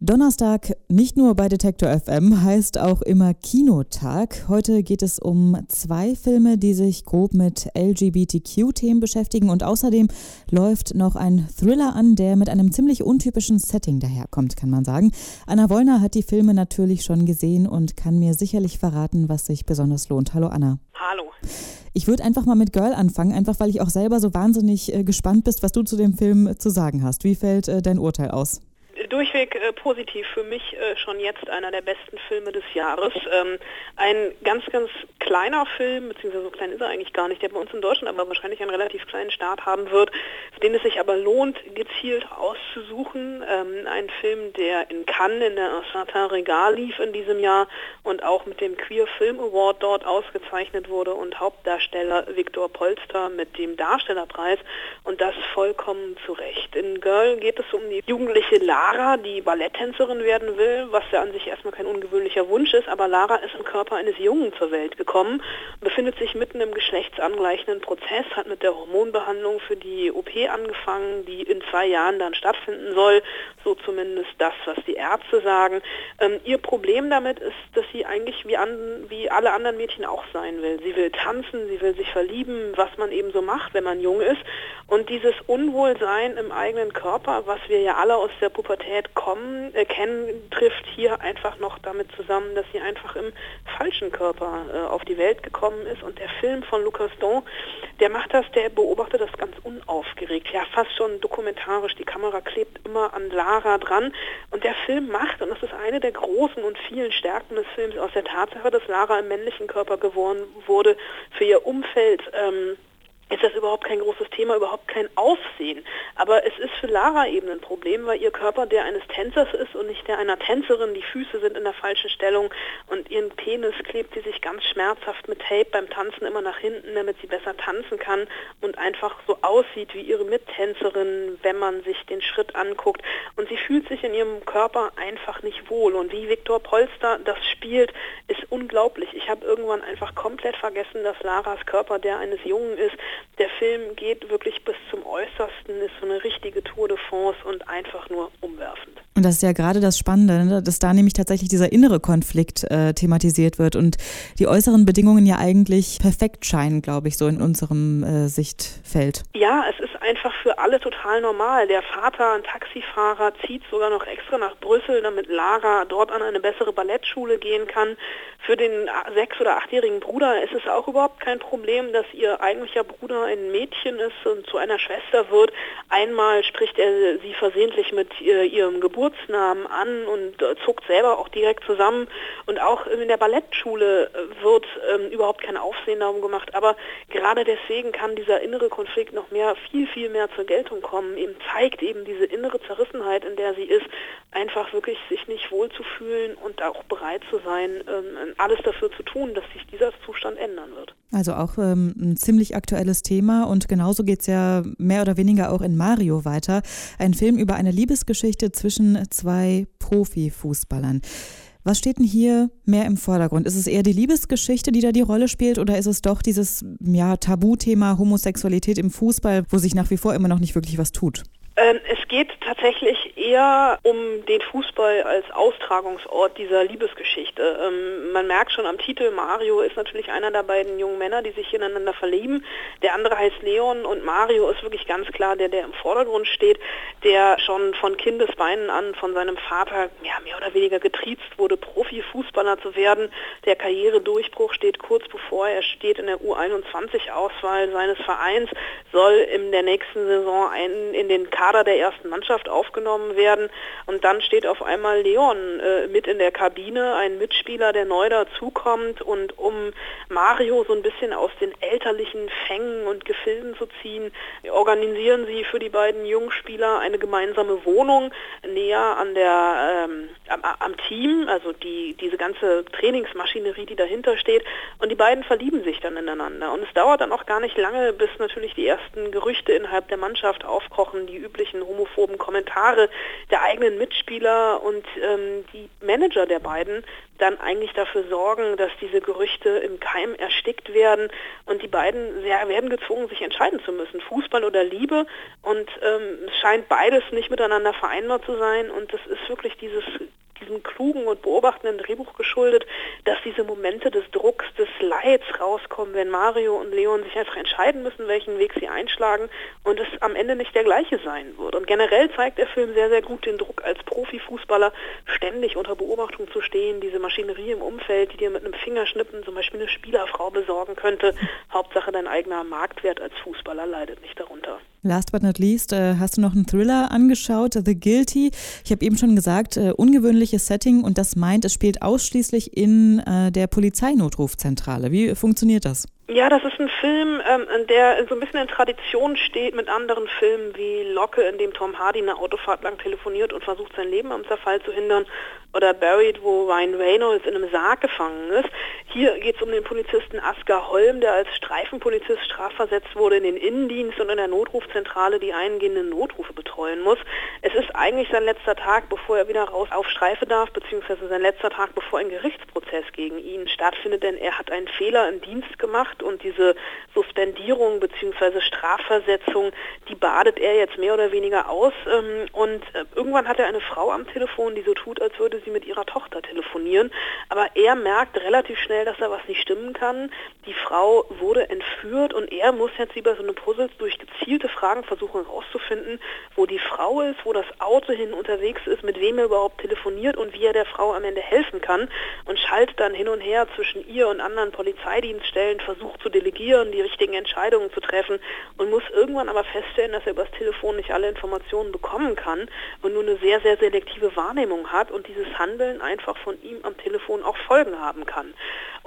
Donnerstag nicht nur bei Detektor FM heißt auch immer Kinotag. Heute geht es um zwei Filme, die sich grob mit LGBTQ-Themen beschäftigen und außerdem läuft noch ein Thriller an, der mit einem ziemlich untypischen Setting daherkommt, kann man sagen. Anna Wollner hat die Filme natürlich schon gesehen und kann mir sicherlich verraten, was sich besonders lohnt. Hallo Anna. Hallo. Ich würde einfach mal mit Girl anfangen, einfach weil ich auch selber so wahnsinnig äh, gespannt bist, was du zu dem Film zu sagen hast. Wie fällt äh, dein Urteil aus? Durchweg äh, positiv. Für mich äh, schon jetzt einer der besten Filme des Jahres. Ähm, ein ganz, ganz kleiner Film, beziehungsweise so klein ist er eigentlich gar nicht, der bei uns in Deutschland aber wahrscheinlich einen relativ kleinen Start haben wird, den es sich aber lohnt, gezielt auszusuchen. Ähm, ein Film, der in Cannes in der Satin Regal lief in diesem Jahr und auch mit dem Queer Film Award dort ausgezeichnet wurde und Hauptdarsteller Viktor Polster mit dem Darstellerpreis und das vollkommen zu Recht. In Girl geht es um die jugendliche Lara, die Balletttänzerin werden will, was ja an sich erstmal kein ungewöhnlicher Wunsch ist, aber Lara ist im Körper eines Jungen zur Welt gekommen, befindet sich mitten im geschlechtsangleichenden Prozess, hat mit der Hormonbehandlung für die OP angefangen, die in zwei Jahren dann stattfinden soll, so zumindest das, was die Ärzte sagen. Ähm, ihr Problem damit ist, dass sie eigentlich wie, an, wie alle anderen Mädchen auch sein will. Sie will tanzen, sie will sich verlieben, was man eben so macht, wenn man jung ist. Und dieses Unwohlsein im eigenen Körper, was wir ja alle aus der Pubertät kommen, äh, kennen, trifft hier einfach noch damit zusammen, dass sie einfach im falschen Körper äh, auf die Welt gekommen ist. Und der Film von Lucas Don, der macht das, der beobachtet das ganz unaufgeregt, ja fast schon dokumentarisch. Die Kamera klebt immer an Lara dran. Und der Film macht, und das ist eine der großen und vielen Stärken des Films, aus der Tatsache, dass Lara im männlichen Körper geworden wurde, für ihr Umfeld ähm, ist das überhaupt kein großes Thema, überhaupt kein Aufsehen. Aber es ist für Lara eben ein Problem, weil ihr Körper der eines Tänzers ist und nicht der einer Tänzerin. Die Füße sind in der falschen Stellung und ihren Penis klebt sie sich ganz schmerzhaft mit Tape beim Tanzen immer nach hinten, damit sie besser tanzen kann und einfach so aussieht wie ihre Mittänzerin, wenn man sich den Schritt anguckt. Und sie fühlt sich in ihrem Körper einfach nicht wohl. Und wie Viktor Polster das spielt, ist unglaublich. Ich habe irgendwann einfach komplett vergessen, dass Laras Körper der eines Jungen ist der Film geht wirklich bis zum Äußersten, ist so eine richtige Tour de France und einfach nur umwerfend. Und das ist ja gerade das Spannende, ne? dass da nämlich tatsächlich dieser innere Konflikt äh, thematisiert wird und die äußeren Bedingungen ja eigentlich perfekt scheinen, glaube ich, so in unserem äh, Sichtfeld. Ja, es ist einfach für alle total normal. Der Vater, ein Taxifahrer, zieht sogar noch extra nach Brüssel, damit Lara dort an eine bessere Ballettschule gehen kann. Für den sechs- oder achtjährigen Bruder ist es auch überhaupt kein Problem, dass ihr eigentlicher Bruder ein Mädchen ist und zu einer Schwester wird. Einmal spricht er sie versehentlich mit ihrem Geburtsnamen an und äh, zuckt selber auch direkt zusammen. Und auch in der Ballettschule äh, wird ähm, überhaupt kein Aufsehen darum gemacht. Aber gerade deswegen kann dieser innere Konflikt noch mehr, viel, viel mehr zur Geltung kommen. Eben zeigt eben diese innere Zerrissenheit, in der sie ist, einfach wirklich sich nicht wohlzufühlen und auch bereit zu sein, ähm, alles dafür zu tun, dass sich dieser Zustand ändern wird. Also auch ähm, ein ziemlich aktuelles Thema und genauso geht es ja mehr oder weniger auch in Mario weiter. Ein Film über eine Liebesgeschichte zwischen zwei Profifußballern. Was steht denn hier mehr im Vordergrund? Ist es eher die Liebesgeschichte, die da die Rolle spielt, oder ist es doch dieses ja, Tabuthema Homosexualität im Fußball, wo sich nach wie vor immer noch nicht wirklich was tut? Ähm, es geht tatsächlich eher um den Fußball als Austragungsort dieser Liebesgeschichte. Ähm, man merkt schon am Titel, Mario ist natürlich einer der beiden jungen Männer, die sich ineinander verlieben. Der andere heißt Leon und Mario ist wirklich ganz klar der, der im Vordergrund steht, der schon von Kindesbeinen an von seinem Vater ja, mehr oder weniger getriezt wurde, Profifußballer zu werden. Der Karrieredurchbruch steht kurz bevor. Er steht in der U21-Auswahl seines Vereins, soll in der nächsten Saison ein, in den Kader der ersten Mannschaft aufgenommen werden. Und dann steht auf einmal Leon äh, mit in der Kabine, ein Mitspieler, der neu dazukommt. Und um Mario so ein bisschen aus den elterlichen Fängen und Gefilden zu ziehen, organisieren sie für die beiden Jungspieler eine gemeinsame Wohnung näher an der, ähm, am, am, Team, also die, diese ganze Trainingsmaschinerie, die dahinter steht. Und die beiden verlieben sich dann ineinander. Und es dauert dann auch gar nicht lange, bis natürlich die ersten Gerüchte innerhalb der Mannschaft aufkochen, die üblichen üblichen homophoben Kommentare der eigenen Mitspieler und ähm, die Manager der beiden dann eigentlich dafür sorgen, dass diese Gerüchte im Keim erstickt werden und die beiden sehr, werden gezwungen, sich entscheiden zu müssen, Fußball oder Liebe. Und ähm, es scheint beides nicht miteinander vereinbar zu sein und das ist wirklich dieses diesem klugen und beobachtenden Drehbuch geschuldet, dass diese Momente des Drucks, des Leids rauskommen, wenn Mario und Leon sich einfach entscheiden müssen, welchen Weg sie einschlagen und es am Ende nicht der gleiche sein wird. Und generell zeigt der Film sehr, sehr gut den Druck als Profifußballer ständig unter Beobachtung zu stehen, diese Maschinerie im Umfeld, die dir mit einem Fingerschnippen zum Beispiel eine Spielerfrau besorgen könnte. Hauptsache dein eigener Marktwert als Fußballer leidet nicht darunter. Last but not least, äh, hast du noch einen Thriller angeschaut, The Guilty. Ich habe eben schon gesagt, äh, ungewöhnliches Setting und das meint, es spielt ausschließlich in äh, der Polizeinotrufzentrale. Wie funktioniert das? Ja, das ist ein Film, ähm, der so ein bisschen in Tradition steht mit anderen Filmen wie Locke, in dem Tom Hardy eine Autofahrt lang telefoniert und versucht, sein Leben am Zerfall zu hindern, oder Buried, wo Ryan Reynolds in einem Sarg gefangen ist. Hier geht es um den Polizisten Asker Holm, der als Streifenpolizist strafversetzt wurde in den Innendienst und in der Notrufzentrale die eingehenden Notrufe betreuen muss. Es ist eigentlich sein letzter Tag, bevor er wieder raus auf Streife darf, beziehungsweise sein letzter Tag, bevor ein Gerichtsprozess gegen ihn stattfindet, denn er hat einen Fehler im Dienst gemacht und diese Suspendierung beziehungsweise Strafversetzung, die badet er jetzt mehr oder weniger aus. Ähm, und äh, irgendwann hat er eine Frau am Telefon, die so tut, als würde sie mit ihrer Tochter telefonieren. Aber er merkt relativ schnell, dass da was nicht stimmen kann. Die Frau wurde entführt und er muss jetzt über so eine Puzzles durch gezielte Fragen versuchen herauszufinden, wo die Frau ist, wo das Auto hin unterwegs ist, mit wem er überhaupt telefoniert und wie er der Frau am Ende helfen kann und schaltet dann hin und her zwischen ihr und anderen Polizeidienststellen, versucht zu delegieren, die richtigen Entscheidungen zu treffen und muss irgendwann aber feststellen, dass er übers Telefon nicht alle Informationen bekommen kann und nur eine sehr, sehr selektive Wahrnehmung hat und dieses Handeln einfach von ihm am Telefon auch Folgen haben kann.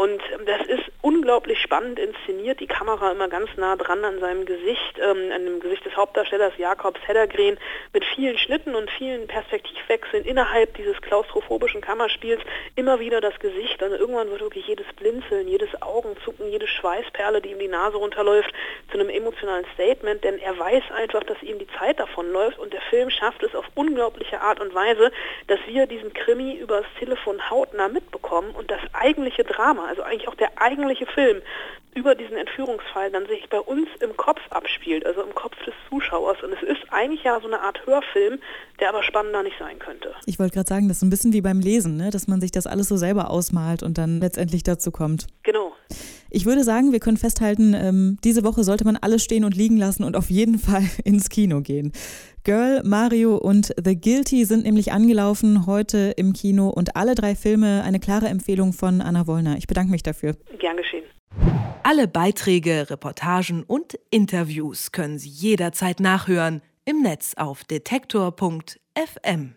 Und ähm, das ist unglaublich spannend inszeniert, die Kamera immer ganz nah dran an seinem Gesicht, ähm, an dem Gesicht des Hauptdarstellers Jakobs Heddergren, mit vielen Schnitten und vielen Perspektivwechseln innerhalb dieses klaustrophobischen Kammerspiels immer wieder das Gesicht und irgendwann wird wirklich jedes Blinzeln, jedes Augenzucken, jede Schweißperle, die ihm die Nase runterläuft, zu einem emotionalen Statement, denn er weiß einfach, dass ihm die Zeit davonläuft und der Film schafft es auf unglaubliche Art und Weise, dass wir diesen Krimi übers Telefon hautnah mitbekommen und das eigentliche Drama, also eigentlich auch der eigentliche Film über diesen Entführungsfall dann sich bei uns im Kopf abspielt, also im Kopf des Zuschauers. Und es ist eigentlich ja so eine Art Hörfilm, der aber spannender nicht sein könnte. Ich wollte gerade sagen, das ist ein bisschen wie beim Lesen, ne? dass man sich das alles so selber ausmalt und dann letztendlich dazu kommt. Genau. Ich würde sagen, wir können festhalten, ähm, diese Woche sollte man alles stehen und liegen lassen und auf jeden Fall ins Kino gehen. Girl, Mario und The Guilty sind nämlich angelaufen heute im Kino und alle drei Filme eine klare Empfehlung von Anna Wollner. Ich bedanke mich dafür. Gern geschehen. Alle Beiträge, Reportagen und Interviews können Sie jederzeit nachhören im Netz auf detektor.fm.